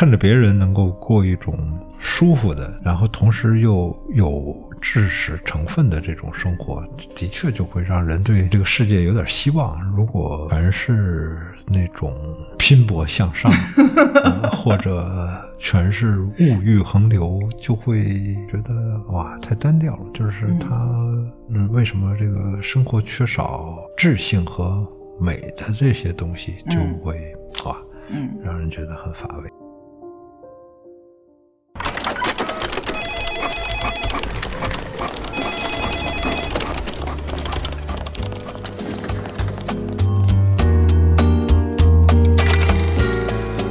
看着别人能够过一种舒服的，然后同时又有知识成分的这种生活，的确就会让人对这个世界有点希望。如果凡是那种拼搏向上，呃 或者全是物欲横流，就会觉得哇，太单调了。就是他，嗯，为什么这个生活缺少智性和美的这些东西，就会哇，嗯，让人觉得很乏味。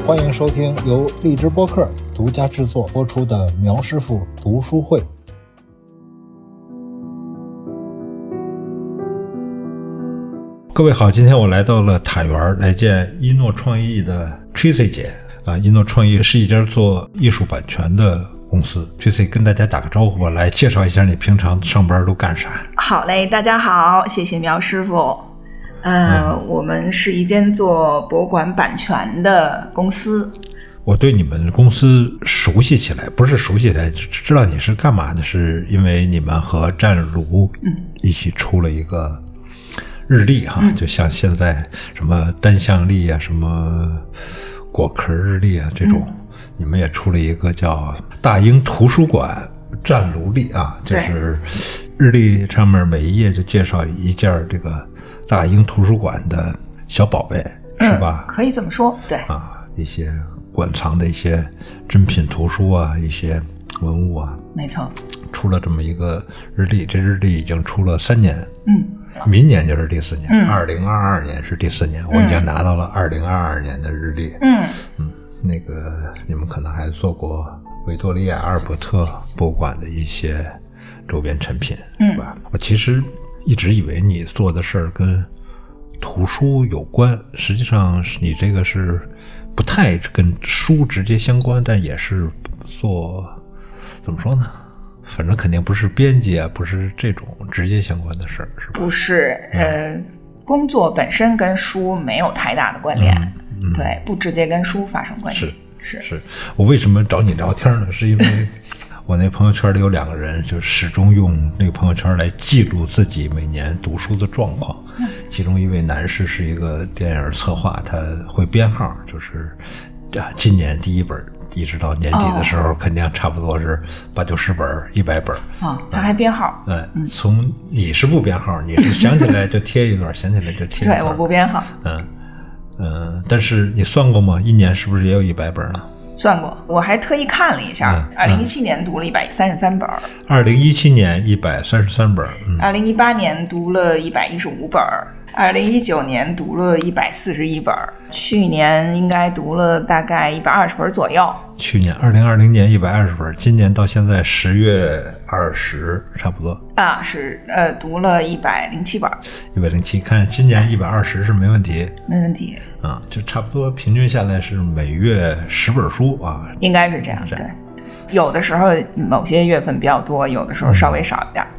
欢迎收听由荔枝播客独家制作播出的苗师傅读书会。各位好，今天我来到了塔园来见一诺创意的 Tracy 姐啊。一诺创意是一家做艺术版权的公司。Tracy 跟大家打个招呼吧，来介绍一下你平常上班都干啥？好嘞，大家好，谢谢苗师傅。呃，我们是一间做博物馆版权的公司。我对你们公司熟悉起来，不是熟悉起来，只知道你是干嘛的，是因为你们和湛卢一起出了一个日历哈，就像现在什么单向历啊，什么果壳日历啊这种，你们也出了一个叫大英图书馆湛卢历啊，就是日历上面每一页就介绍一件这个大英图书馆的小宝贝，是吧？可以这么说，对，啊，一些馆藏的一些珍品图书啊，一些文物啊，没错。出了这么一个日历。这日历已经出了三年，嗯，明年就是第四年，二零二二年是第四年，我已经拿到了二零二二年的日历。嗯嗯，那个你们可能还做过维多利亚阿尔伯特博物馆的一些周边产品，是吧？我其实一直以为你做的事儿跟图书有关，实际上是你这个是不太跟书直接相关，但也是做怎么说呢？反正肯定不是编辑啊，不是这种直接相关的事儿，是吧？不是，呃，工作本身跟书没有太大的关联，对，不直接跟书发生关系，是是我为什么找你聊天呢？是因为我那朋友圈里有两个人，就始终用那个朋友圈来记录自己每年读书的状况。其中一位男士是一个电影策划，他会编号，就是啊，今年第一本。一直到年底的时候，肯定差不多是八九十本、一百本。啊，他还编号，哎，从你是不编号，你是想起来就贴一段，想起来就贴一段。对，我不编号，嗯嗯，但是你算过吗？一年是不是也有一百本呢？算过，我还特意看了一下，嗯二零一七年读了一百三十三本儿，二零一七年一百三十三本，儿，二零一八年读了一百一十五本儿，二零一九年读了一百四十一本儿，去年应该读了大概一百二十本左右。去年二零二零年一百二十本，今年到现在十月二十，差不多啊，是呃，读了一百零七本儿，一百零七。看今年一百二十是没问题没问题，啊，就差不多平均下来是每月十本书啊。应该是这样。这对，有的时候某些月份比较多，有的时候稍微少一点儿。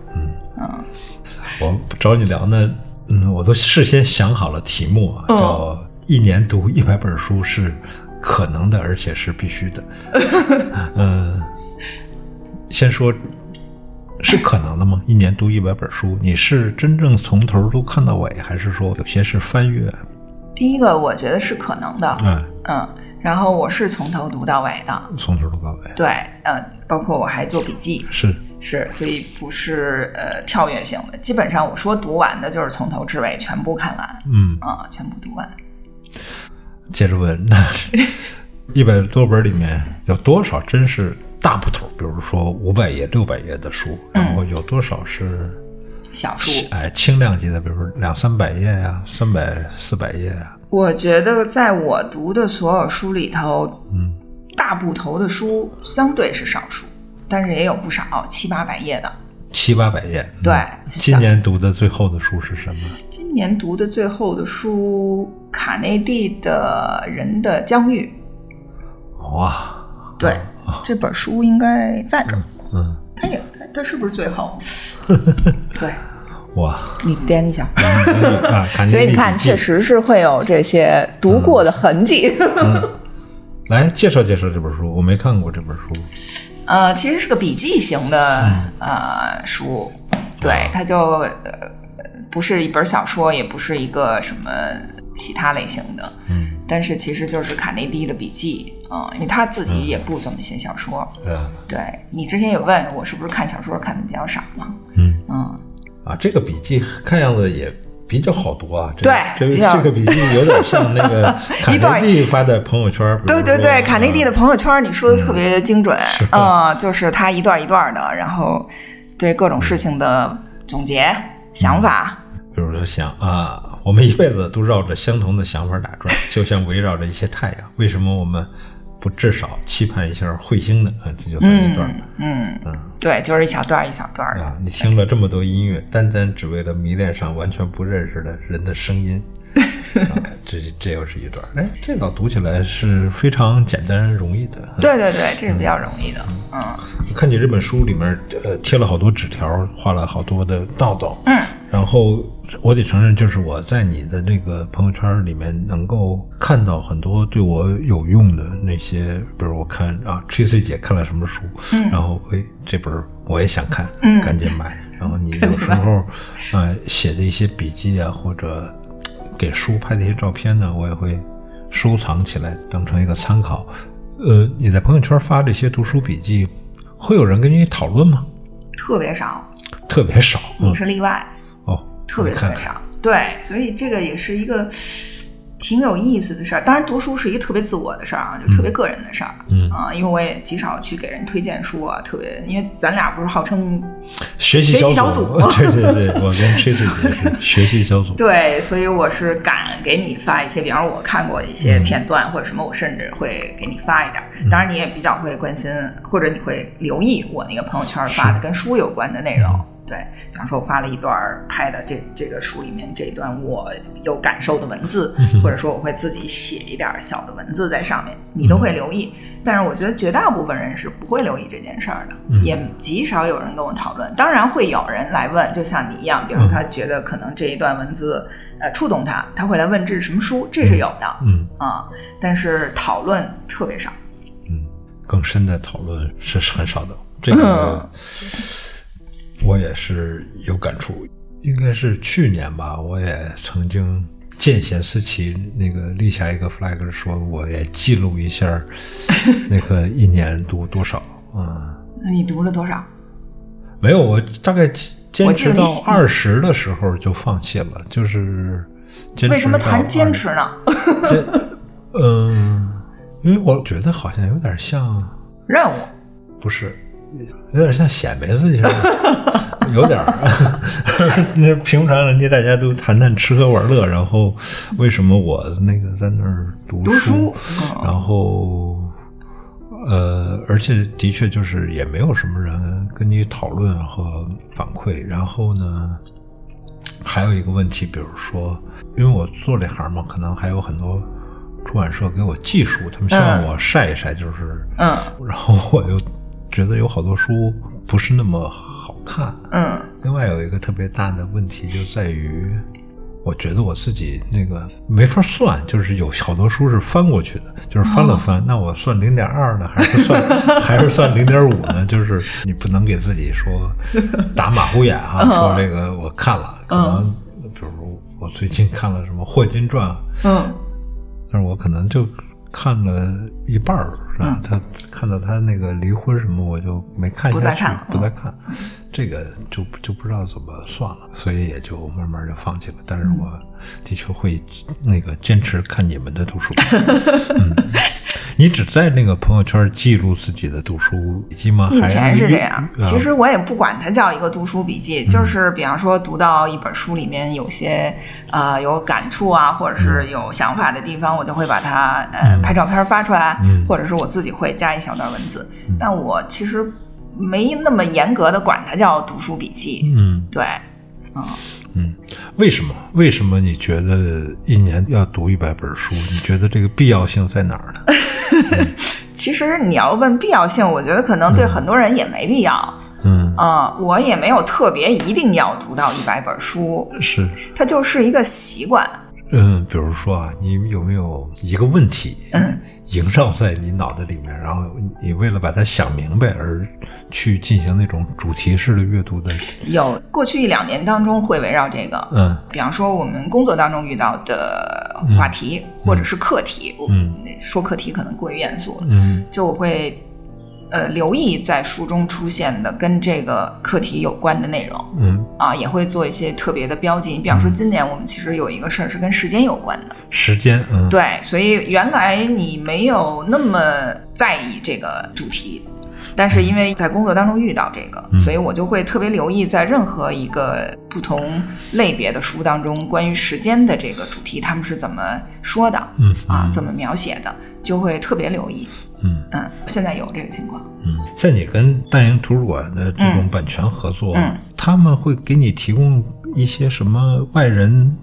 我找你聊呢，嗯，我都事先想好了题目啊，叫一年读一百本书是可能的，而且是必须的。嗯，先说。是可能的吗？一年读一百本书，你是真正从头都看到尾，还是说有些是翻阅？第一个，我觉得是可能的，嗯，嗯，然后我是从头读到尾的，从头读到尾。对，嗯，包括我还做笔记，是，是，所以不是呃跳跃性的，基本上我说读完的就是从头至尾全部看完，嗯，啊、全部读完。接着问，那 一百多本里面有多少真是大部头？比如说五百页、六百页的书，然后有多少是小书，哎轻量级的，比如说两三百页呀、三百、四百页啊、我觉得在我读的所有书里头，嗯，大部头的书相对是少数，但是也有不少七八百页的。七八百页。嗯对，今年读的最后的书是什么？今年读的最后的书，卡内蒂的《人的疆域》。哇，对，这本书应该在这儿。嗯，它也，它它是不是最后？对，哇，你掂一下。啊，所以你看，确实是会有这些读过的痕迹。来介绍介绍这本书，我没看过这本书。呃，其实是个笔记型的、呃书，对，它就呃不是一本小说，也不是一个什么其他类型的，嗯，但是其实就是卡内蒂的笔记啊、因为他自己也不怎么写小说。对啊，对你之前有问我是不是看小说看的比较少嘛？嗯。嗯，啊，这个笔记看样子也比较好读啊。这对这比较这个笔记有点像那个 卡内蒂发在朋友圈。对对对，卡内蒂的啊朋友圈你说的特别精准是啊、就是他一段一段的，然后对各种事情的总结想法。比如说想啊，我们一辈子都绕着相同的想法打转，就像围绕着一些太阳，为什么我们不至少期盼一下彗星的？啊，这就算一段。嗯嗯，对，就是一小段一小段的。啊，你听了这么多音乐，单单只为了迷恋上完全不认识的人的声音，啊、这这又是一段。哎，这个读起来是非常简单容易的。对对对，这是比较容易的。嗯我看你这本书里面，呃，贴了好多纸条，画了好多的道道。嗯，然后我得承认，就是我在你的那个朋友圈里面能够看到很多对我有用的那些，比如我看啊，Tracy 姐看了什么书，嗯然后哎这本我也想看，赶紧买。然后你有时候啊、写的一些笔记啊，或者给书拍的一些照片呢，我也会收藏起来，当成一个参考。呃，你在朋友圈发这些读书笔记，会有人跟你讨论吗？特别少，特别少。嗯你，是例外，哦，特别特别少。对，所以这个也是一个挺有意思的事儿。当然，读书是一个特别自我的事儿啊，就特别个人的事儿。嗯啊，因为我也极少去给人推荐书啊，特别，因为咱俩不是号称学习小组，组 对对对，我跟 Tracy 学习小组。对，所以我是敢给你发一些，比方说我看过一嗯些片段或者什么，我甚至会给你发一点儿。当然，你也比较会关心，或者你会留意我那个朋友圈发的跟书有关的内容。嗯对，比方说我发了一段拍的这这个书里面这一段我有感受的文字，嗯或者说我会自己写一点小的文字在上面，你都会留意。但是我觉得绝大部分人是不会留意这件事儿的，嗯也极少有人跟我讨论。当然会有人来问，就像你一样，比如他觉得可能这一段文字呃触动他，他会来问这是什么书，这是有的嗯啊、但是讨论特别少。嗯，更深的讨论是很少的。这个 我也是有感触，应该是去年吧，我也曾经见贤思齐，那个立下一个 flag，说我也记录一下 那个一年读多少啊、那你读了多少？没有，我大概坚持到二十的时候就放弃了，就是坚持为什么谈坚持呢？这嗯，因为我觉得好像有点像，任务。不是，有点像显摆自己似的，有点儿。那平常人家大家都谈谈吃喝玩乐，然后为什么我那个在那儿读读书然后。呃，而且的确就是也没有什么人跟你讨论和反馈。然后呢，还有一个问题，比如说，因为我做这行嘛，可能还有很多出版社给我寄书，他们希望嗯我晒一晒，就是，嗯然后我又觉得有好多书不是那么好看。嗯。另外有一个特别大的问题就在于，我觉得我自己那个没法算，就是有好多书是翻过去的，就是翻了翻，那我算零点二呢，还是算 还是算零点五呢？就是你不能给自己说打马虎眼啊，说这个我看了，可能比如我最近看了什么霍金传，嗯。但是我可能就看了一半儿，是吧？他看到他那个离婚什么，我就没看下去，不再看了不再看。这个就就不知道怎么算了，所以也就慢慢就放弃了。但是我的确会那个坚持看你们的读书。嗯，你只在那个朋友圈记录自己的读书笔记吗？以前是这样，啊其实我也不管它叫一个读书笔记，就是比方说读到一本书里面有些呃有感触啊，或者是有想法的地方，我就会把它呃拍照片发出来，或者是我自己会加一小段文字。但我其实没那么严格的管它叫读书笔记，嗯对，嗯嗯，为什么？为什么你觉得一年要读一百本书？你觉得这个必要性在哪儿呢？其实你要问必要性，我觉得可能对很多人也没必要。嗯，啊、我也没有特别一定要读到一百本书，是它就是一个习惯。嗯，比如说啊，你有没有一个问题，嗯，萦绕在你脑子里面，然后你为了把它想明白而去进行那种主题式的阅读的？有，过去一两年当中会围绕这个，嗯，比方说我们工作当中遇到的话题或者是课题，嗯，说课题可能过于严肃了，嗯，就我会。呃，留意在书中出现的跟这个课题有关的内容，嗯，啊，也会做一些特别的标记。你比方说，今年我们其实有一个事儿是跟时间有关的，时间，嗯，对，所以原来你没有那么在意这个主题，但是因为在工作当中遇到这个，所以我就会特别留意在任何一个不同类别的书当中，关于时间的这个主题，他们是怎么说的，嗯，啊，怎么描写的，就会特别留意。嗯嗯，现在有这个情况。嗯，像你跟大英图书馆的这种版权合作，嗯，他们会给你提供一些什么外人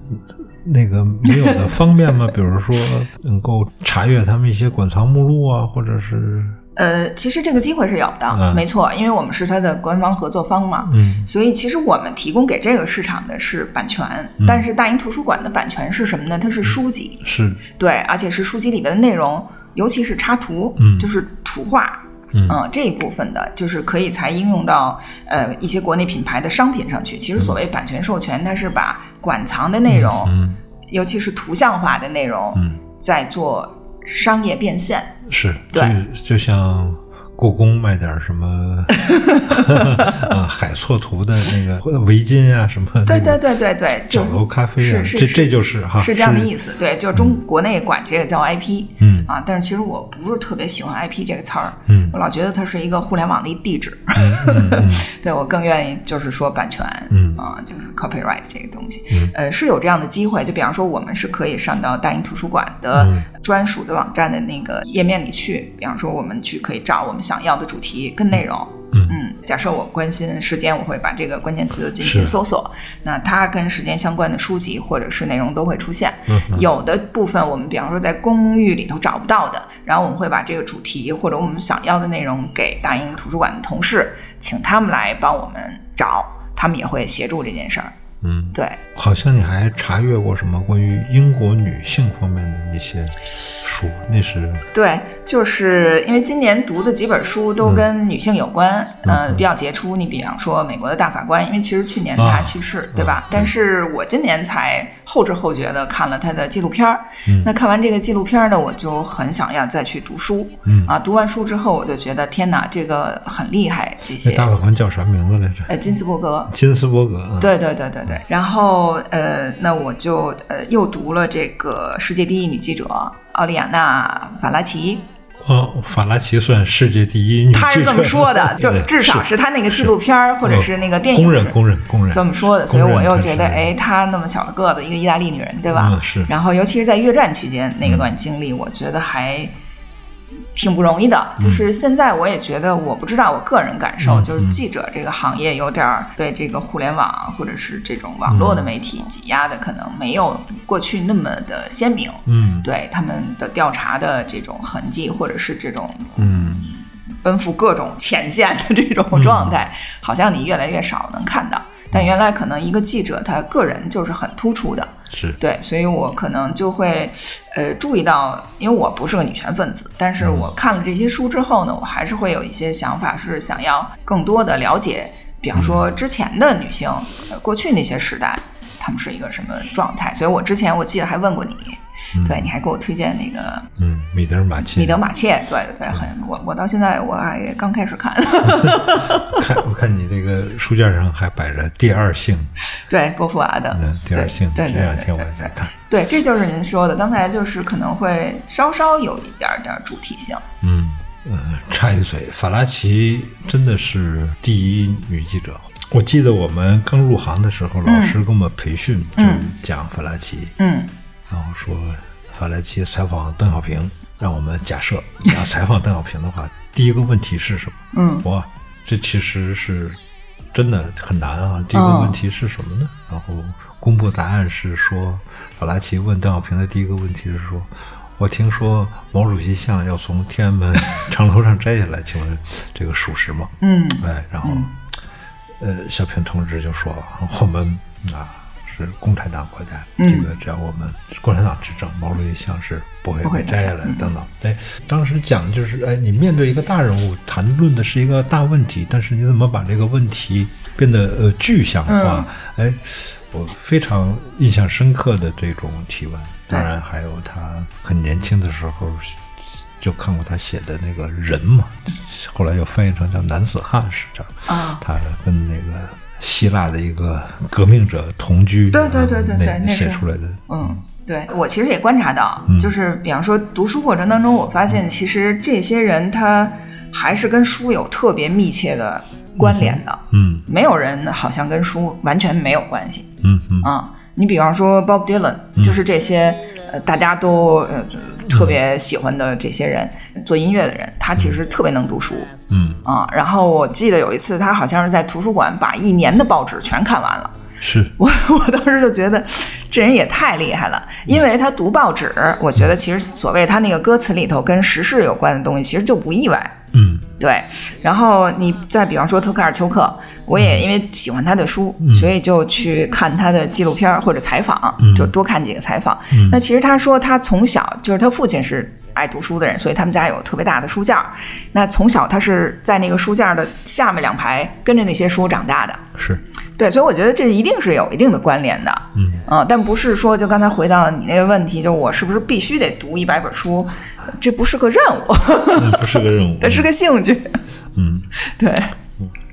那个没有的方便吗？比如说能够查阅他们一些馆藏目录啊，或者是呃，其实这个机会是有的，没错，因为我们是它的官方合作方嘛，嗯，所以其实我们提供给这个市场的是版权，但是大英图书馆的版权是什么呢？它是书籍，是对，而且是书籍里边的内容。尤其是插图，嗯，就是图画，嗯，这一部分的，就是可以才应用到呃一些国内品牌的商品上去。其实所谓版权授权，它是把馆藏的内容，嗯，尤其是图像化的内容，嗯，在做商业变现。是，对，就像。故宫卖点什么 啊？海错图的那个围巾啊，什么？对对对对对，酒楼咖啡啊，这这就是哈，是这样的意思。对，就中国内管这个叫 IP，嗯啊，但是其实我不是特别喜欢 IP 这个词儿，嗯，我老觉得它是一个互联网的一地址，对我更愿意就是说版权，嗯啊，就是 copyright 这个东西，嗯，呃，是有这样的机会，就比方说我们是可以上到大英图书馆的专属的网站的那个页面里去，比方说我们去可以找我们。想要的主题跟内容，嗯，假设我关心时间，我会把这个关键词进行搜索，那它跟时间相关的书籍或者是内容都会出现。有的部分我们比方说在公寓里头找不到的，然后我们会把这个主题或者我们想要的内容给大英图书馆的同事，请他们来帮我们找，他们也会协助这件事儿。嗯，对，好像你还查阅过什么关于英国女性方面的一些书，那是对，就是因为今年读的几本书都跟女性有关，嗯，比较杰出。你比方说美国的大法官，因为其实去年他去世，对吧？但是我今年才后知后觉的看了他的纪录片儿，那看完这个纪录片呢，我就很想要再去读书，嗯。啊，读完书之后我就觉得天哪，这个很厉害，这些大法官叫啥名字来着？呃，金斯伯格，金斯伯格，对对对对。对，然后呃，那我就呃又读了这个世界第一女记者奥利亚娜·法拉奇。哦，法拉奇算世界第一女记者，他是这么说的，就至少是他那个纪录片儿或者是那个电影公认公认公认这么说的。所以我又觉得，哎，她那么小的个子，一个意大利女人，对吧？嗯，是。然后尤其是在越战期间那个段经历，我觉得还。挺不容易的，就是现在我也觉得，我不知道我个人感受，就是记者这个行业有点被这个互联网或者是这种网络的媒体挤压的，可能没有过去那么的鲜明。嗯，对他们的调查的这种痕迹，或者是这种嗯奔赴各种前线的这种状态，好像你越来越少能看到。但原来可能一个记者他个人就是很突出的。是对，所以我可能就会，呃，注意到，因为我不是个女权分子，但是我看了这些书之后呢，我还是会有一些想法，是想要更多的了解，比方说之前的女性，过去那些时代，她们是一个什么状态。所以我之前我记得还问过你。对，你还给我推荐那个，嗯，米德马切，米德马切，对对对，很，我我到现在我还刚开始看，看我看你这个书架上还摆着《第二性》，对，波伏娃的《第二性》，对这两天我在看，对，这就是您说的，刚才就是可能会稍稍有一点点主题性，嗯呃，插一嘴，法拉奇真的是第一女记者，我记得我们刚入行的时候，老师给我们培训就讲法拉奇，嗯。然后说，法莱奇采访邓小平，让我们假设要采访邓小平的话，第一个问题是什么？嗯，哇，这其实是真的很难啊。第一个问题是什么呢？然后公布答案是说，法拉奇问邓小平的第一个问题是说，我听说毛主席像要从天安门城楼上摘下来，请问这个属实吗？嗯，哎，然后呃，小平同志就说我们啊。是共产党国家，嗯这个只要我们共产党执政，毛主席像是不会被摘下来等等。哎，当时讲的就是，哎，你面对一个大人物，谈论的是一个大问题，但是你怎么把这个问题变得呃具象化？嗯哎，我非常印象深刻的这种提问。当然还有他很年轻的时候。就看过他写的那个人嘛，后来又翻译成叫男子汉是这样。啊他跟那个希腊的一个革命者同居，对对对对对那是写出来的，嗯，对我其实也观察到，嗯。就是比方说读书过程当中，我发现其实这些人他还是跟书有特别密切的关联的，嗯没有人好像跟书完全没有关系嗯嗯。啊。你比方说 Bob Dylan，就是这些呃大家都呃特别喜欢的这些人，做音乐的人，他其实特别能读书嗯，啊。然后我记得有一次，他好像是在图书馆把一年的报纸全看完了。是，我我当时就觉得这人也太厉害了，因为他读报纸，我觉得其实所谓他那个歌词里头跟时事有关的东西，其实就不意外。嗯对，然后你再比方说特克尔丘克，我也因为喜欢他的书，所以就去看他的纪录片或者采访，就多看几个采访。那其实他说他从小就是他父亲是爱读书的人，所以他们家有特别大的书架。那从小他是在那个书架的下面两排跟着那些书长大的。是，对，所以我觉得这一定是有一定的关联的，嗯但不是说就刚才回到你那个问题，就我是不是必须得读一百本书，这不是个任务，嗯不是个任务，这是个兴趣，嗯，对，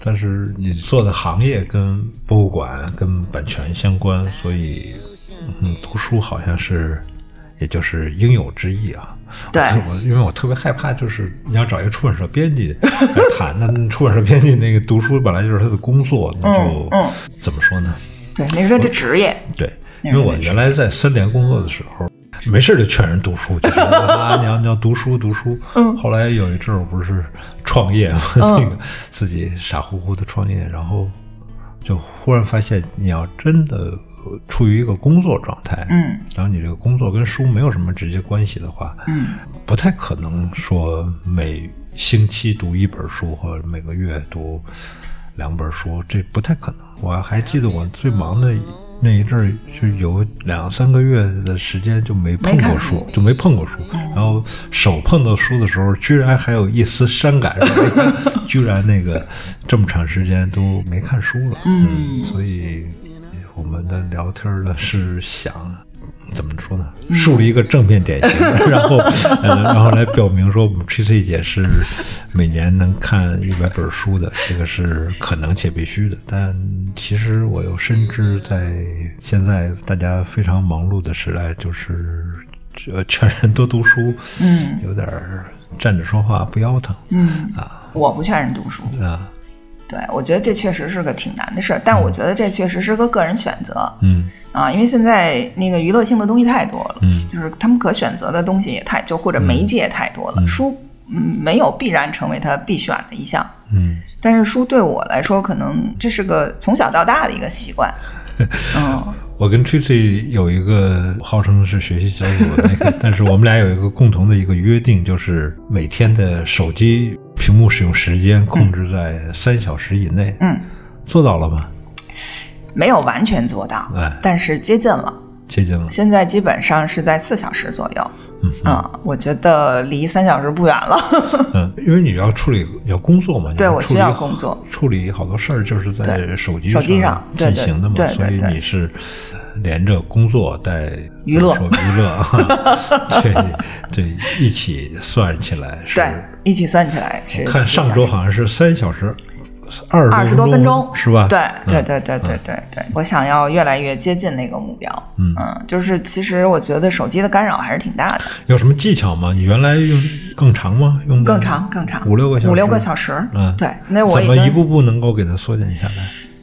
但是你做的行业跟博物馆跟版权相关，所以嗯，读书好像是也就是应有之意啊。对。我因为我特别害怕，就是你要找一个出版社编辑 来谈，那出版社编辑那个读书本来就是他的工作，那就、嗯嗯。怎么说呢？对，那是他的职业，对，因为我原来在森联工作的时候，没事就劝人读书，就是啊，你要你要读书读书。嗯后来有一阵儿我不是创业嘛，那个自己傻乎乎的创业，然后就忽然发现，你要真的呃处于一个工作状态，嗯，然后你这个工作跟书没有什么直接关系的话，嗯，不太可能说每星期读一本书或者每个月读两本书，这不太可能。我还记得我最忙的那一阵儿，就有两三个月的时间就没碰过书书，就没碰过书。然后手碰到书的时候，居然还有一丝伤感，居然那个这么长时间都没看书了。嗯，所以我们的聊天儿呢是想。怎么说呢？树立一个正面典型，然后，呃然后来表明说，我们 Tracy 姐是每年能看一百本书的，这个是可能且必须的。但其实我又深知，在现在大家非常忙碌的时代，就是呃劝人多读书，嗯，有点儿站着说话不腰疼，嗯。啊。我不劝人读书，啊，对我觉得这确实是个挺难的事儿，但我觉得这确实是个个人选择嗯。啊，因为现在那个娱乐性的东西太多了，嗯。就是他们可选择的东西也太就或者媒介太多了，书嗯没有必然成为他必选的一项。嗯。但是书对我来说，可能这是个从小到大的一个习惯。嗯，我跟 Tracy 有一个号称是学习小组的那个，但是我们俩有一个共同的一个约定，就是每天的手机屏幕使用时间控制在三小时以内。嗯，做到了吗？没有完全做到，哎但是接近了。接近了。现在基本上是在四小时左右。嗯，我觉得离三小时不远了。嗯，因为你要处理要工作嘛，你对我需要工作，处理好多事儿就是在手机手机上对对进行的嘛，对对所以你是呃连着工作带娱乐娱乐，这这一起算起来是。对，一起算起来是我看上周好像是三小时二二十多分钟是吧？对对嗯对对对对对，我想要越来越接近那个目标。嗯就是其实我觉得手机的干扰还是挺大的，有什么技巧吗？你原来用更长吗？用更长更长，五六个小时，五六个小时。嗯，对，那我怎么一步步能够给它缩减下来？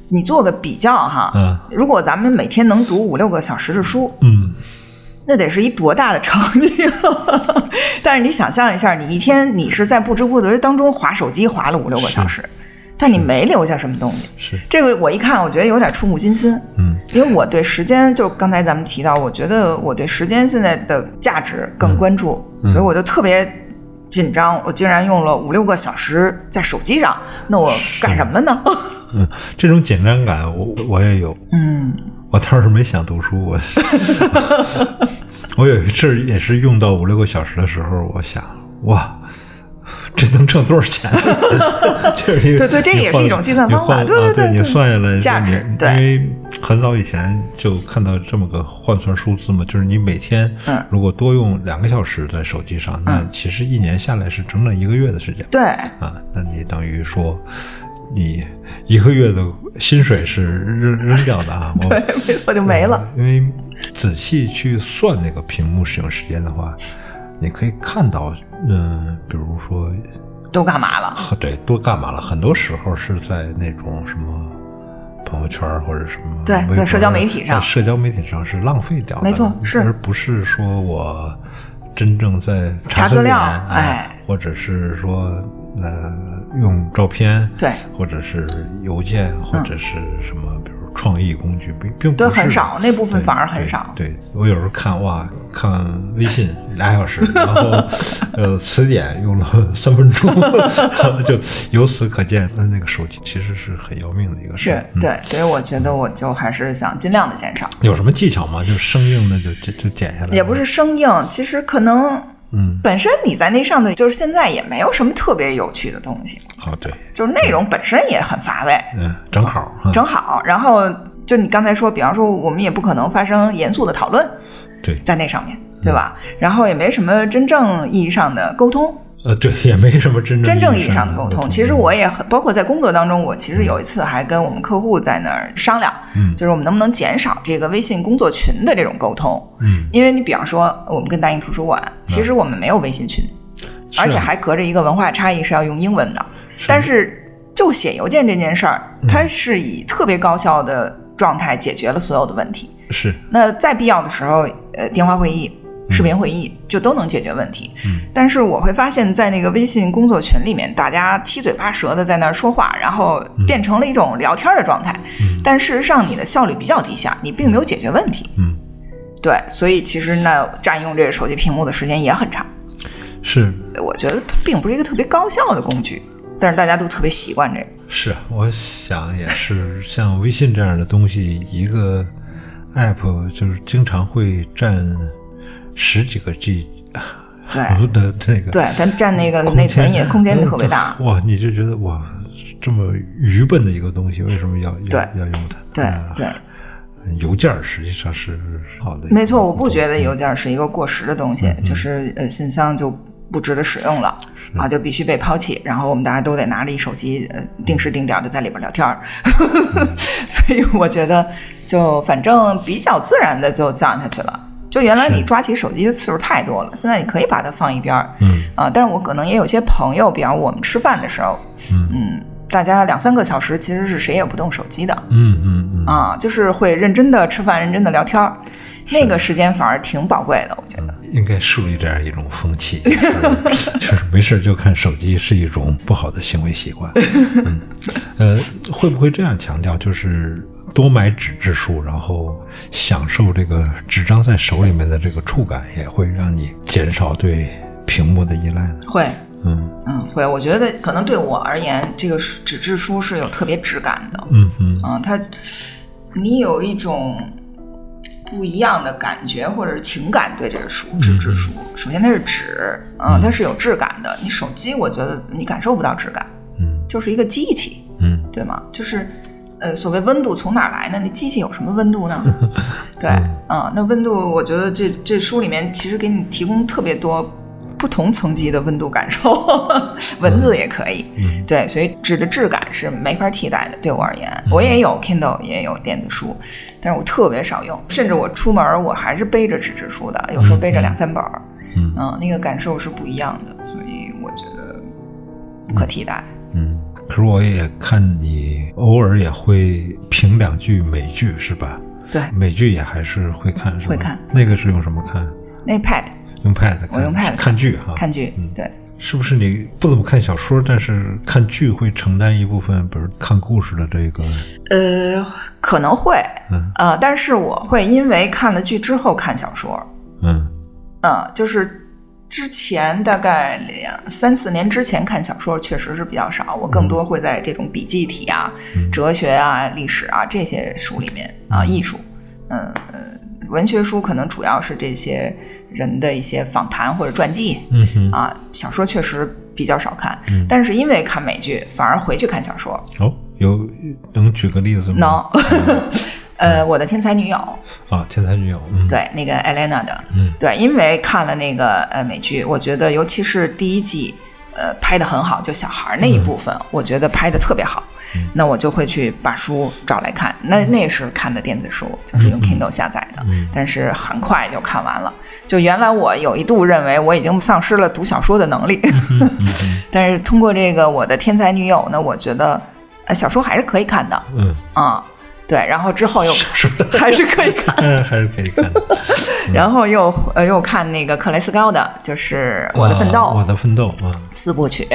你做个比较哈，嗯如果咱们每天能读五六个小时的书，嗯那得是一多大的成绩啊！但是你想象一下，你一天你是在不知不觉当中划手机划了五六个小时，但你没留下什么东西。是这个我一看，我觉得有点触目惊心。嗯，因为我对时间，就刚才咱们提到，我觉得我对时间现在的价值更关注，所以我就特别紧张。我竟然用了五六个小时在手机上，那我干什么了呢？嗯，这种紧张感我我也有。嗯，我倒是没想读书，我 我有一阵儿也是用到五六个小时的时候，我想哇。这能挣多少钱？这是一个对对这也是一种计算方法对你算下来价值你对因为很早以前就看到这么个换算数字嘛，就是你每天嗯如果多用两个小时在手机上，那其实一年下来是整整一个月的时间。对，啊，那你等于说你一个月的薪水是扔扔掉的啊。我 对，没错就没了。因为仔细去算那个屏幕使用时间的话，你可以看到，嗯、比如说，都干嘛了？对，都干嘛了？很多时候是在那种什么朋友圈或者什么对对社交媒体上。呃社交媒体上是浪费掉的，没错是。而不是说我真正在查资料点哎，或者是说呃用照片，对，或者是邮件，或者是什么，比如创意工具，并并不对是很少那部分反而很少对我有时候看哇，看微信俩小时，然后呃词典用了 三分钟，然后就由此可见，那那个手机其实是很要命的一个事是对，所以我觉得我就还是想尽量的减少。有什么技巧吗？就生硬的就就就剪下来，也不是生硬，其实可能，嗯，本身你在那上面，就是现在也没有什么特别有趣的东西，哦，对，就是内容本身也很乏味，嗯，正好啊，正好。然后就你刚才说，比方说我们也不可能发生严肃的讨论对，在那上面，对吧？然后也没什么真正意义上的沟通，呃，对，也没什么真正真正意义上上的沟通。其实我也很，包括在工作当中，我其实有一次还跟我们客户在那儿商量，嗯就是我们能不能减少这个微信工作群的这种沟通。嗯，因为你比方说，我们跟大英图书馆，其实我们没有微信群，而且还隔着一个文化差异是要用英文的。但是就写邮件这件事儿，它是以特别高效的状态解决了所有的问题。是那在必要的时候，呃，电话会议、视频会议就都能解决问题。嗯但是我会发现，在那个微信工作群里面，大家七嘴八舌的在那儿说话，然后变成了一种聊天的状态。但事实上，你的效率比较低下，你并没有解决问题。嗯，对，所以其实呢，占用这个手机屏幕的时间也很长。是我觉得它并不是一个特别高效的工具，但是大家都特别习惯这个。是，我想也是，像微信这样的东西，一个 app 就是经常会占十几个 G 对的 那个对，它占那个内存也空间特别大。哇，你就觉得哇，这么愚笨的一个东西，为什么要对要要用它？对啊对，邮件实际上是好的，没错，我不觉得邮件是一个过时的东嗯西，就是呃，信箱就不值得使用了啊，就必须被抛弃。然后我们大家都得拿着一手机，呃，定时定点的在里边聊天儿。嗯 所以我觉得，就反正比较自然的就降下去了。就原来你抓起手机的次数太多了，现在你可以把它放一边儿。嗯啊，但是我可能也有些朋友，比方我们吃饭的时候，嗯，大家两三个小时其实是谁也不动手机的。嗯嗯嗯，啊，就是会认真的吃饭，认真的聊天儿，那个时间反而挺宝贵的，我觉得。应该树立这样一种风气，就是就是没事就看手机是一种不好的行为习惯。嗯，呃，会不会这样强调，就是多买纸质书，然后享受这个纸张在手里面的这个触感，也会让你减少对屏幕的依赖呢？会，嗯嗯，会。我觉得可能对我而言，这个纸质书是有特别质感的，嗯嗯嗯，它你有一种不一样的感觉或者是情感对这个书，纸质书。首先它是纸，嗯，它是有质感的。你手机，我觉得你感受不到质感，嗯就是一个机器，嗯对吗？就是。呃，所谓温度从哪儿来呢？那机器有什么温度呢？对，嗯、那温度，我觉得这这书里面其实给你提供特别多不同层级的温度感受，文字也可以。嗯对，所以纸的质感是没法替代的。对我而言，我也有 Kindle，也有电子书，但是我特别少用，甚至我出门我还是背着纸质书的，有时候背着两三本儿。嗯嗯，那个感受是不一样的，所以我觉得不可替代。嗯。可是我也看你偶尔也会评两句美剧，是吧？对，美剧也还是会看，是吧？会看。那个是用什么看？那 Pad 用 Pad。我用 Pad 看剧哈。看剧，对。是不是你不怎么看小说，但是看剧会承担一部分，比如看故事的这个？呃，可能会，嗯呃，但是我会因为看了剧之后看小说，嗯嗯，就是之前大概两三四年之前看小说确实是比较少，我更多会在这种笔记体啊、哲学啊、历史啊这些书里面啊，艺术呃文学书可能主要是这些人的一些访谈或者传记，嗯哼，啊，小说确实比较少看，嗯。但是因为看美剧，反而回去看小说。哦，有能举个例子吗？能，呃，我的天才女友，啊，天才女友，嗯，对，那个艾莲娜的，嗯。对，因为看了那个呃美剧，我觉得尤其是第一季，呃，拍的很好，就小孩儿那一部分，我觉得拍的特别好，那我就会去把书找来看。那那是看的电子书，就是用 Kindle 下载的，但是很快就看完了。就原来我有一度认为我已经丧失了读小说的能力，但是通过这个我的天才女友呢，我觉得呃小说还是可以看的嗯，啊。对，然后之后又是，还是可以看。嗯，还是可以看。然后又呃又看那个克雷斯高的，就是《我的奋斗啊》我的奋斗啊，四部曲，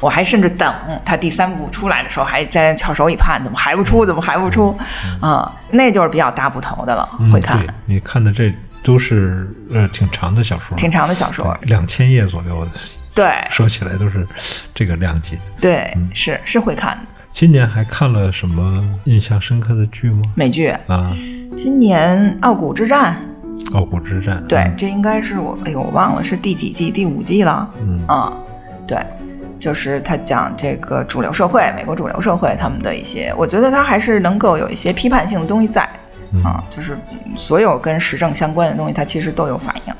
我还甚至等他第三部出来的时候，还在翘首以盼，怎么还不出？怎么还不出？啊、那就是比较大部头的了，嗯会看对你看的这都是呃挺长的小说，挺长的小说。两千页左右的，对说起来都是这个量级的。对，是是会看的今年还看了什么印象深刻的剧吗？美剧。啊，今年《傲骨之战》，傲骨之战。对，嗯这应该是我，哎呦，我忘了是第几季，第五季了。嗯啊，对，就是他讲这个主流社会，美国主流社会他们的一些，我觉得他还是能够有一些批判性的东西在。啊，就是嗯所有跟时政相关的东西，它其实都有反应。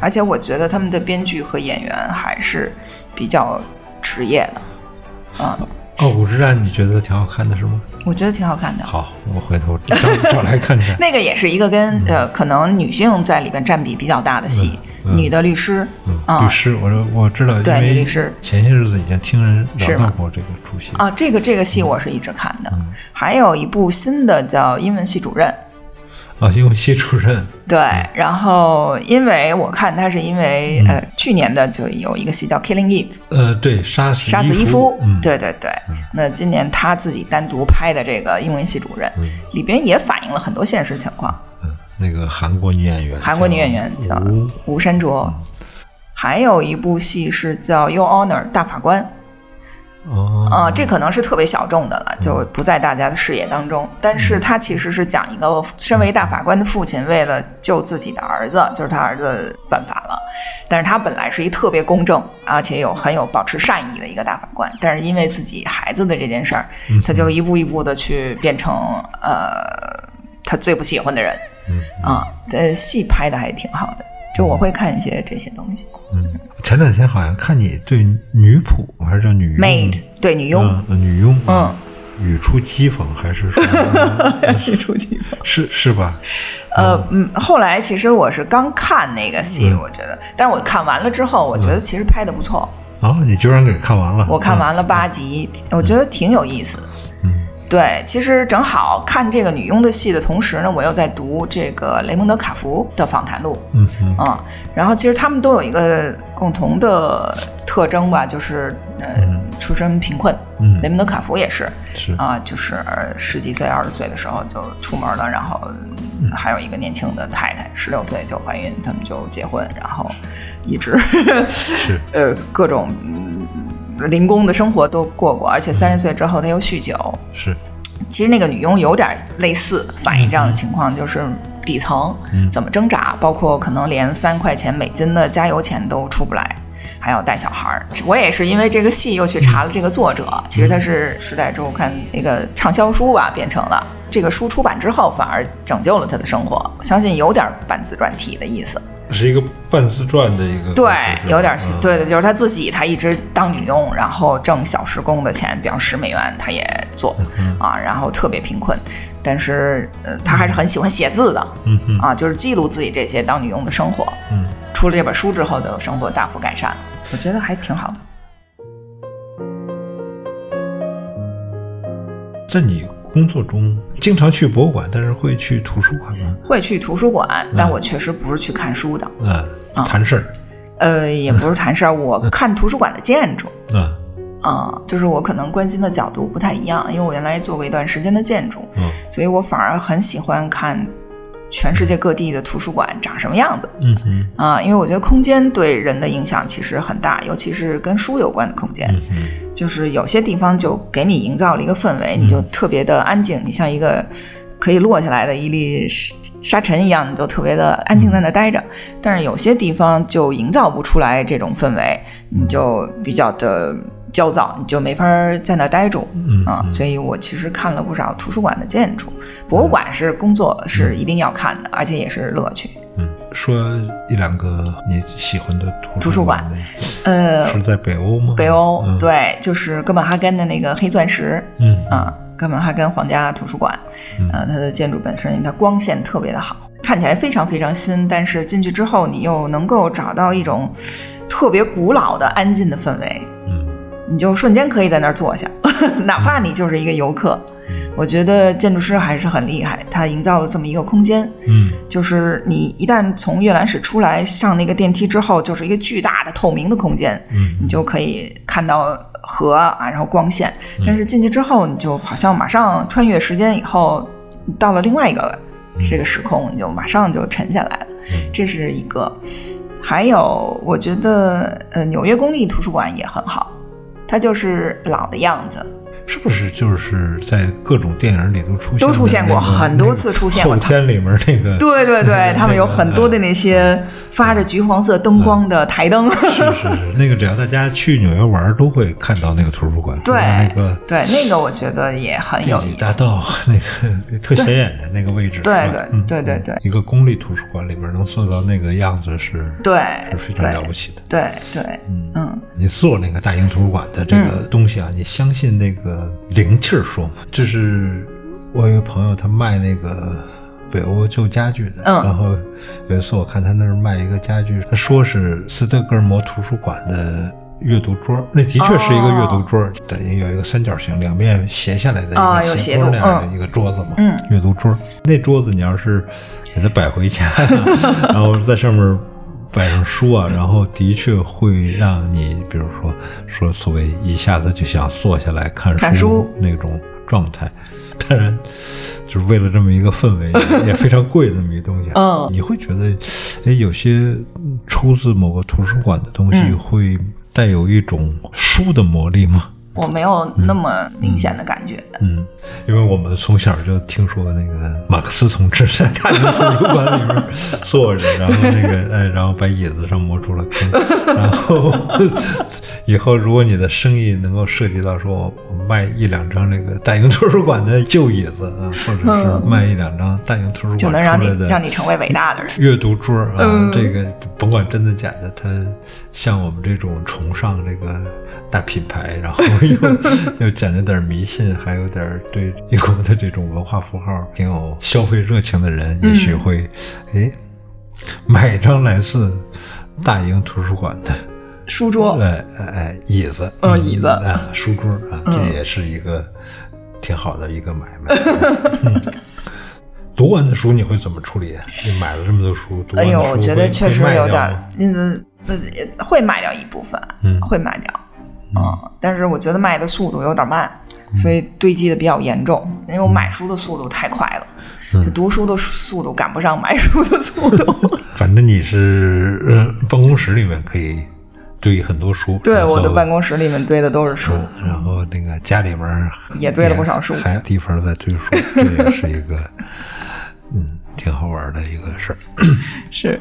而且我觉得他们的编剧和演员还是比较职业的。啊，傲骨之战你觉得挺好看的是吗？我觉得挺好看的。好，我回头找找来看看。那个也是一个跟呃，可能女性在里边占比比较大的戏，女的律师嗯，啊律师，我说我知道，对女律师前些日子已经听人聊到过这个出戏。啊，这个这个戏我是一直看的。嗯还有一部新的叫《英文系主任》，啊，因为系主任，对，然后因为我看他是因为、呃去年的就有一个戏叫《Killing Eve》，呃，对，杀死杀死伊伊夫，嗯，对对对。那今年他自己单独拍的这个英文系主任，里边也反映了很多现实情况。嗯，那个韩国女演员，韩国女演员叫吴。吴珊卓，还有一部戏是叫《Your Honor》大法官。哦，啊、这可能是特别小众的了，就不在大家的视野当中。但是他其实是讲一个身为大法官的父亲，为了救自己的儿子，就是他儿子犯法了，但是他本来是一特别公正，而且有很有保持善意的一个大法官，但是因为自己孩子的这件事儿，他就一步一步的去变成呃他最不喜欢的人啊。这戏拍的还挺好的，就我会看一些这些东西。前两天好像看你对女仆还是叫女佣？Maid 对女佣，女佣，嗯，语出讥讽还是说？语出讥讽。是是吧？呃，嗯，后来其实我是刚看那个戏，我觉得，但是我看完了之后，我觉得其实拍的不错。啊，你居然给看完了？我看完了八集，我觉得挺有意思的。嗯，对，其实正好看这个女佣的戏的同时呢，我又在读这个雷蒙德·卡福的访谈录。嗯嗯啊、然后其实他们都有一个共同的特征吧，就是呃，出身贫困。嗯雷蒙德·卡福也是，是啊、就是十几岁、二十岁的时候就出门了，然后嗯还有一个年轻的太太，十六岁就怀孕，他们就结婚，然后一直是 呃各种嗯零工的生活都过过，而且三十岁之后他又酗酒。是，其实那个女佣有点类似反映这样的情况，就是底层怎么挣扎，包括可能连三块钱美金的加油钱都出不来。还要带小孩儿，我也是因为这个戏又去查了这个作者，其实他是《时代周刊》那个畅销书吧，变成了这个书出版之后，反而拯救了他的生活。我相信有点半自传体的意思。是一个半自传的一个，对，有点嗯。对的，就是他自己，他一直当女佣，然后挣小时工的钱，比方十美元，他也做嗯啊，然后特别贫困，但是呃，他还是很喜欢写字的嗯啊，就是记录自己这些当女佣的生活。嗯，出了这本书之后的生活大幅改善了，我觉得还挺好的。在你工作中经常去博物馆，但是会去图书馆吗？会去图书馆，但我确实不是去看书的，嗯，谈事儿，呃，也不是谈事儿，我看图书馆的建筑。嗯。啊、就是我可能关心的角度不太一样，因为我原来做过一段时间的建筑，嗯。所以我反而很喜欢看全世界各地的图书馆长什么样子。嗯哼。啊、因为我觉得空间对人的影响其实很大，尤其是跟书有关的空间。嗯就是有些地方就给你营造了一个氛围，你就特别的安静，你像一个可以落下来的一粒沙沙尘一样，你就特别的安静在那待着。但是有些地方就营造不出来这种氛围，你就比较的焦躁，你就没法在那待住啊。所以我其实看了不少图书馆的建筑，博物馆是工作是一定要看的，而且也是乐趣。嗯，说一两个你喜欢的图书馆，呃，是在北欧吗？北欧，对，就是哥本哈根的那个黑钻石，嗯啊，哥本哈根皇家图书馆，啊，它的建筑本身它光线特别的好，看起来非常非常新，但是进去之后你又能够找到一种特别古老的安静的氛围，嗯，你就瞬间可以在那儿坐下，哪怕你就是一个游客。我觉得建筑师还是很厉害，他营造了这么一个空间，嗯，就是你一旦从阅览室出来上那个电梯之后，就是一个巨大的透明的空间，嗯，你就可以看到河啊，然后光线，但是进去之后，你就好像马上穿越时间以后，到了另外一个这个时空，你就马上就沉下来了，这是一个。还有，我觉得呃，纽约公立图书馆也很好，它就是老的样子。是不是就是在各种电影里都出现？都出现过很多次，出现过。后天里面那个，对对对，他们有很多的那些发着橘黄色灯光的台灯。是是是，那个只要大家去纽约玩，都会看到那个图书馆。对，那个对那个我觉得也很有意思。大道那个特显眼的那个位置，对对对对对，一个公立图书馆里边能做到那个样子是，对，是非常了不起的。对对，嗯，你做那个大英图书馆的这个东西啊，你相信那个。灵气儿说嘛，就是我有个朋友，他卖那个北欧旧家具的。嗯。然后有一次我看他那儿卖一个家具，他说是斯德哥尔摩图书馆的阅读桌，那的确是一个阅读桌，等于有一个三角形，两面斜下来的一个斜桌那样的一个桌子嘛。嗯。阅读桌，那桌子你要是给它摆回家，然后在上面。摆上书啊，然后的确会让你，比如说说所谓一下子就想坐下来看书那种状态。当然，就是为了这么一个氛围，也非常贵的那么一东西。嗯，你会觉得，哎，有些出自某个图书馆的东西会带有一种书的魔力吗？我没有那么明显的感觉，嗯，因为我们从小就听说那个马克思同志在大英图书馆里面坐着，然后那个哎，然后把椅子上磨出了坑，然后以后如果你的生意能够涉及到说我卖一两张那个大英图书馆的旧椅子啊，或者是卖一两张大英图书馆就能让你让你成为伟大的人，阅读桌啊，这个甭管真的假的，它像我们这种崇尚这个。大品牌，然后又 又讲究点迷信，还有点对英国的这种文化符号挺有消费热情的人，也许会哎买一张来自大英图书馆的书桌，哎哎哎椅子，嗯椅子啊书桌啊，这也是一个挺好的一个买卖。读完的书你会怎么处理？你买了这么多书，哎呦，我觉得确实有点，嗯，会卖掉一部分，嗯，会卖掉。嗯，但是我觉得卖的速度有点慢，所以堆积的比较严重。因为我买书的速度太快了，就读书的速度赶不上买书的速度。反正你是办公室里面可以堆很多书，对，我的办公室里面堆的都是书。然后那个家里面也堆了不少书，还有地方在堆书，这也是一个嗯挺好玩的一个事儿。是。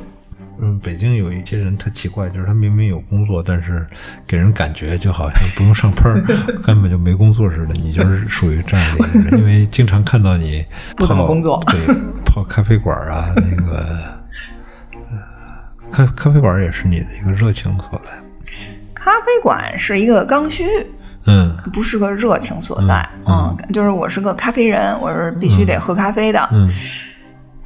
嗯，北京有一些人特奇怪，就是他明明有工作，但是给人感觉就好像不用上班，根本就没工作似的。你就是属于这样的一个人，因为经常看到你不怎么工作，对，泡咖啡馆啊，那个咖咖啡馆也是你的一个热情所在。咖啡馆是一个刚需，嗯，不是个热情所在。嗯，就是我是个咖啡人，我是必须得喝咖啡的。嗯。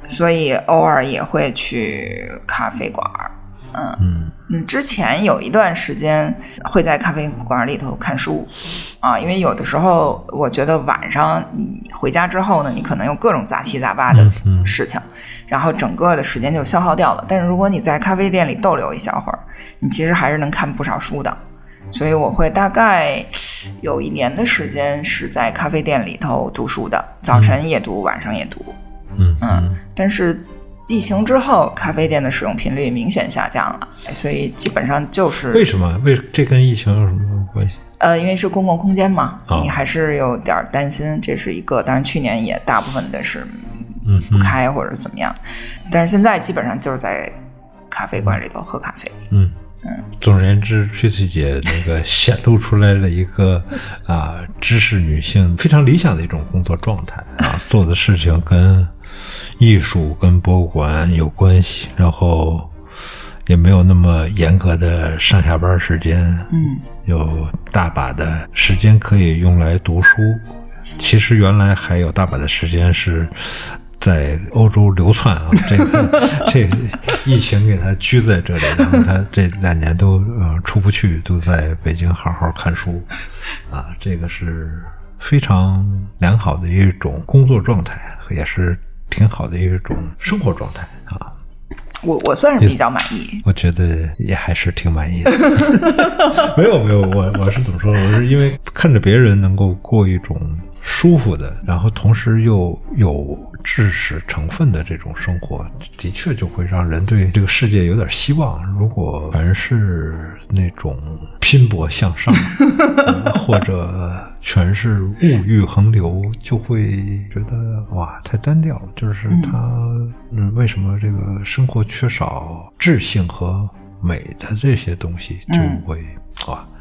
所以偶尔也会去咖啡馆儿，嗯嗯，之前有一段时间会在咖啡馆里头看书，啊，因为有的时候我觉得晚上你回家之后呢，你可能有各种杂七杂八的事情，然后整个的时间就消耗掉了。但是如果你在咖啡店里逗留一小会儿，你其实还是能看不少书的。所以我会大概有一年的时间是在咖啡店里头读书的，早晨也读，晚上也读。嗯嗯，但是疫情之后，咖啡店的使用频率明显下降了，所以基本上就是为什么？为这跟疫情有什么关系？呃，因为是公共空间嘛，你还是有点担心，这是一个。当然，去年也大部分的是不开或者怎么样。但是现在基本上就是在咖啡馆里头喝咖啡。嗯嗯。总而言之，Tracy 姐那个显露出来了一个 啊，知识女性非常理想的一种工作状态啊，做的事情跟艺术、跟博物馆有关系，然后。也没有那么严格的上下班时间，嗯，有大把的时间可以用来读书。其实原来还有大把的时间是在欧洲流窜啊，这个这疫情给他拘在这里，然后他这两年都呃出不去，都在北京好好看书啊，这个是非常良好的一种工作状态，也是挺好的一种生活状态啊。我我算是比较满意，我觉得也还是挺满意的。没有没有，我我是怎么说呢？我是因为看着别人能够过一种舒服的，然后同时又有知识成分的这种生活，的确就会让人对这个世界有点希望。如果全是那种拼搏向上，或者。全是物欲横流，就会觉得哇，太单调了。就是他，嗯，为什么这个生活缺少智性和美的这些东西，就会哇，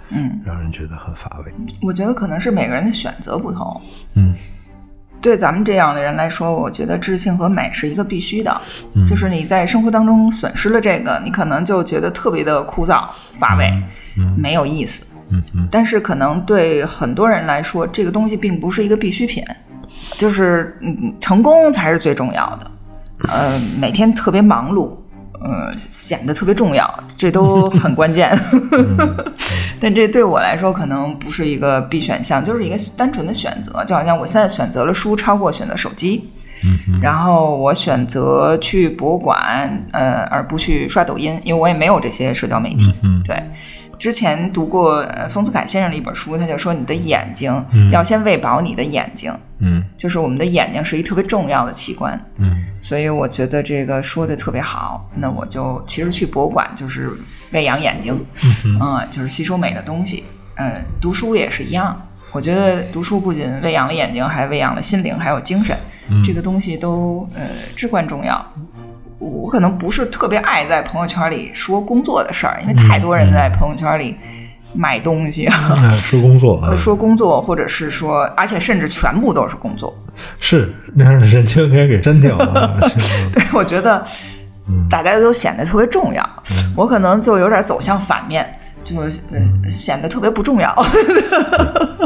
嗯，让人觉得很乏味。我觉得可能是每个人的选择不同。嗯，对咱们这样的人来说，我觉得智性和美是一个必须的。就是你在生活当中损失了这个，你可能就觉得特别的枯燥乏味，没有意思。嗯嗯，但是可能对很多人来说，这个东西并不是一个必需品，就是嗯，成功才是最重要的。呃，每天特别忙碌，呃，显得特别重要，这都 很关键。但这对我来说可能不是一个必选项，就是一个单纯的选择。就好像我现在选择了书，超过选择手机。嗯然后我选择去博物馆，呃，而不去刷抖音，因为我也没有这些社交媒体。嗯，对。之前读过丰子恺先生的一本书，他就说你的眼睛要先喂饱你的眼睛，嗯，就是我们的眼睛是一特别重要的器官，嗯，所以我觉得这个说的特别好。那我就其实去博物馆就是喂养眼睛，嗯，就是吸收美的东西。嗯，读书也是一样，我觉得读书不仅喂养了眼睛，还喂养了心灵，还有精神，嗯这个东西都呃至关重要。我可能不是特别爱在朋友圈里说工作的事儿，因为太多人在朋友圈里买东西，说工作，说工作，或者是说，而且甚至全部都是工作。是那样的人就应该给删掉。对，我觉得大家都显得特别重要，我可能就有点走向反面，就是显得特别不重要。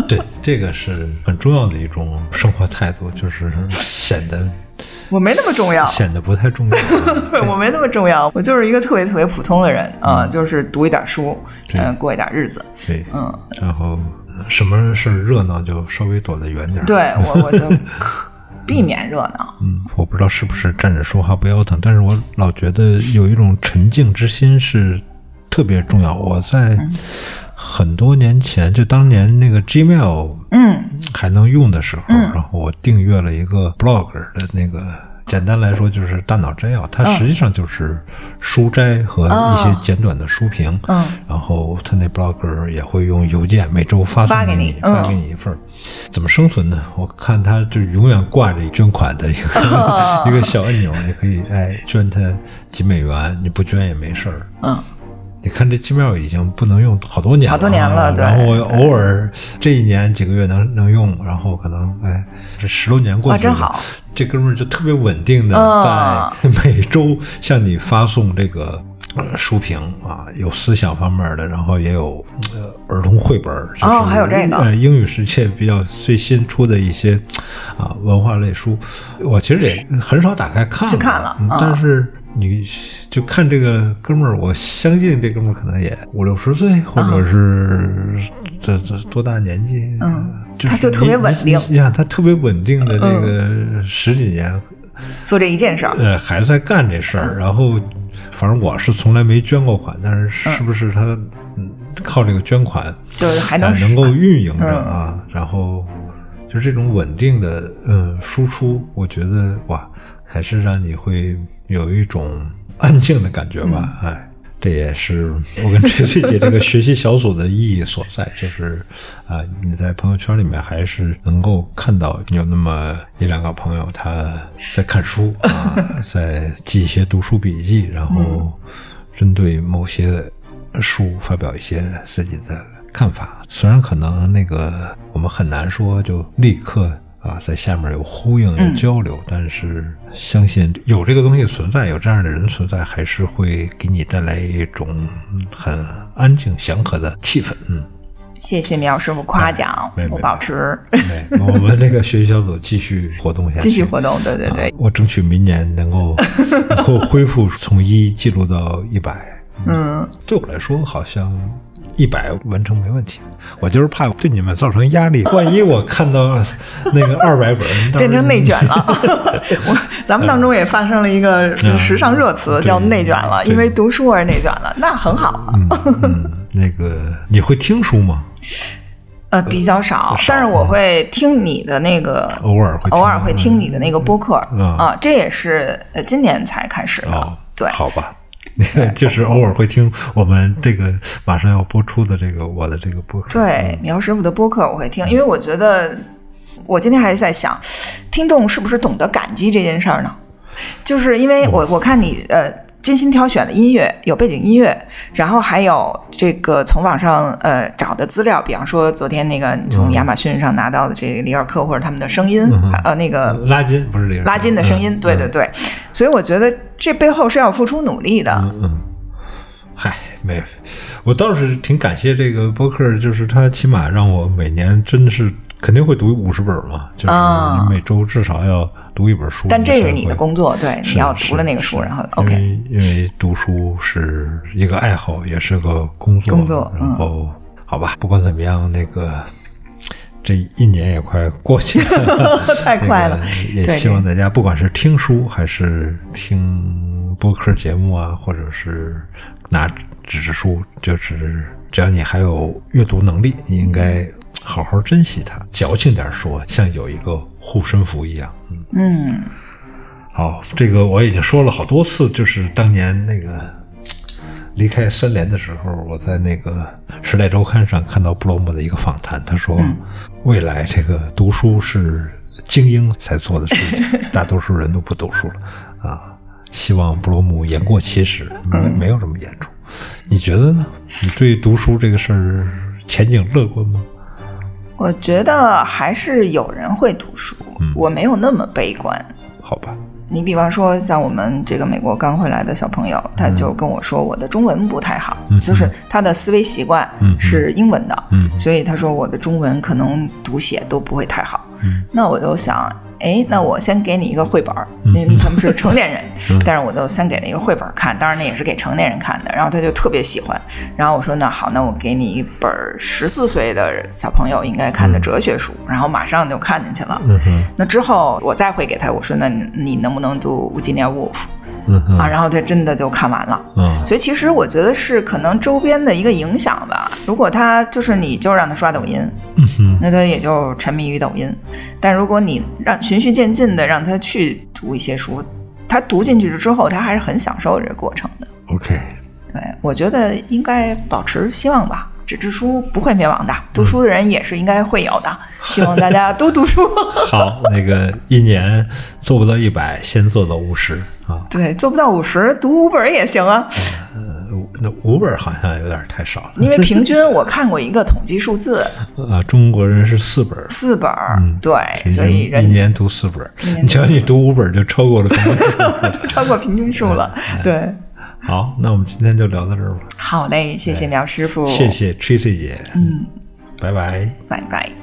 对，这个是很重要的一种生活态度，就是显得。我没那么重要，显得不太重要。对我没那么重要，我就是一个特别特别普通的人啊，就是读一点书，嗯，过一点日子。对，嗯，然后什么事儿热闹就稍微躲得远点。对我，我就 避免热闹。嗯，我不知道是不是站着说话不腰疼，但是我老觉得有一种沉静之心是特别重要。我在很多年前，就当年那个 Gmail，嗯。还能用的时候，然后我订阅了一个 blog 的那个，简单来说就是大脑摘要，它实际上就是书摘和一些简短的书评。嗯，然后他那 blog 也会用邮件每周发送给你，发给你一份。怎么生存呢？我看他就永远挂着捐款的一个 一个小按钮，你可以哎捐他几美元，你不捐也没事儿。嗯。你看这机庙已经不能用好多年了，好多年了，然后偶尔这一年几个月能能用，然后可能哎，这十多年过去，真好。这哥们儿就特别稳定的在每周向你发送这个书评啊，有思想方面的，然后也有呃儿童绘本，哦，还有这个呃英语世界比较最新出的一些啊文化类书，我其实也很少打开看，去看了，但是。你就看这个哥们儿，我相信这哥们儿可能也五六十岁，或者是这这多大年纪？嗯，他就特别稳定。你想，他特别稳定的这个十几年，做这一件事儿，呃，还在干这事儿。然后，反正我是从来没捐过款，但是是不是他嗯靠这个捐款，就是还能能够运营着啊？然后就这种稳定的嗯输出，我觉得哇，还是让你会。有一种安静的感觉吧，哎，这也是我跟崔崔姐这个学习小组的意义所在，就是 啊、你在朋友圈里面还是能够看到有那么一两个朋友他在看书 啊，在记一些读书笔记，然后针对某些书发表一些自己的看法。虽然可能那个我们很难说就立刻啊在下面有呼应有交流，但是相信有这个东西存在，有这样的人存在，还是会给你带来一种很安静祥和的气氛。嗯，谢谢苗师傅夸奖没，没我保持对，我们这个学习小组继续活动下去，继续活动。对对对啊，我争取明年能够能 够恢复从一记录到一百。嗯，对我来说好像一百完成没问题，我就是怕对你们造成压力。万一我看到那个二百本，变成内卷了。我咱们当中也发生了一个时尚热词，对叫内卷了，对因为读书而内卷了，那很好啊。嗯，那个你会听书吗？呃，比较少，少但是我会听你的那个，偶尔会偶尔会听你的那个播客嗯啊，这也是呃今年才开始哦的。，对，好吧。就是偶尔会听我们这个马上要播出的这个我的这个播客，对，苗师傅的播客我会听，因为我觉得我今天还在想，听众是不是懂得感激这件事儿呢？就是因为我我看你呃精心挑选的音乐有背景音乐，然后还有这个从网上呃找的资料，比方说昨天那个你从亚马逊上拿到的这个里尔克或者他们的声音，呃那个拉筋不是这个拉筋的声音，嗯。对对对，所以我觉得这背后是要付出努力的。嗯嗨，没，我倒是挺感谢这个播客，就是他起码让我每年真的是肯定会读五十本嘛，就是每周至少要读一本书。但这是你的工作，对，你要读了那个书，然后 OK，因为读书是一个爱好，也是个工作。工作嗯然后、好吧，不管怎么样，那个这一年也快过去了，太快了也对希望大家不管是听书还是听播客节目啊，或者是拿纸质书，就是只要你还有阅读能力，你应该好好珍惜它。矫情点说，像有一个护身符一样。嗯。嗯，好，这个我已经说了好多次，就是当年那个离开三联的时候，我在那个《时代周刊》上看到布罗姆的一个访谈，他说，未来这个读书是精英才做的事情，大多数人都不读书了啊。希望布罗姆言过其实，没没有这么严重。你觉得呢？你对读书这个事儿前景乐观吗？我觉得还是有人会读书，我没有那么悲观。好吧，你比方说，像我们这个美国刚回来的小朋友，他就跟我说，我的中文不太好，就是他的思维习惯是英文的，嗯。所以他说我的中文可能读写都不会太好。那我就想，哎，那我先给你一个绘本儿，因为他们是成年人，但是我就先给了一个绘本儿看，当然那也是给成年人看的，然后他就特别喜欢，然后我说那好，那我给你一本十四岁的小朋友应该看的哲学书，然后马上就看进去了。那之后我再会给他，我说那你你能不能读《乌吉尼亚沃夫嗯》，啊？然后他真的就看完了。嗯所以其实我觉得是可能周边的一个影响吧。如果他就是你就让他刷抖音，那他也就沉迷于抖音。但如果你让循序渐进的让他去读一些书，他读进去之后，他还是很享受这个过程的。，OK，对，我觉得应该保持希望吧。纸质书不会灭亡的，读书的人也是应该会有的。希望大家多读书。好，那个一年做不到一百，先做到五十啊。对，做不到五十，读五本也行啊。五那五本好像有点太少了。因为平均 我看过一个统计数字，啊，中国人是四本，四本，嗯对，所以人一年读四本。你只要你读五本，就超过了平均 超过平均数了。对，好，那我们今天就聊到这儿吧。好嘞，谢谢苗师傅，谢，谢 Tracy 姐，嗯，拜拜。拜拜。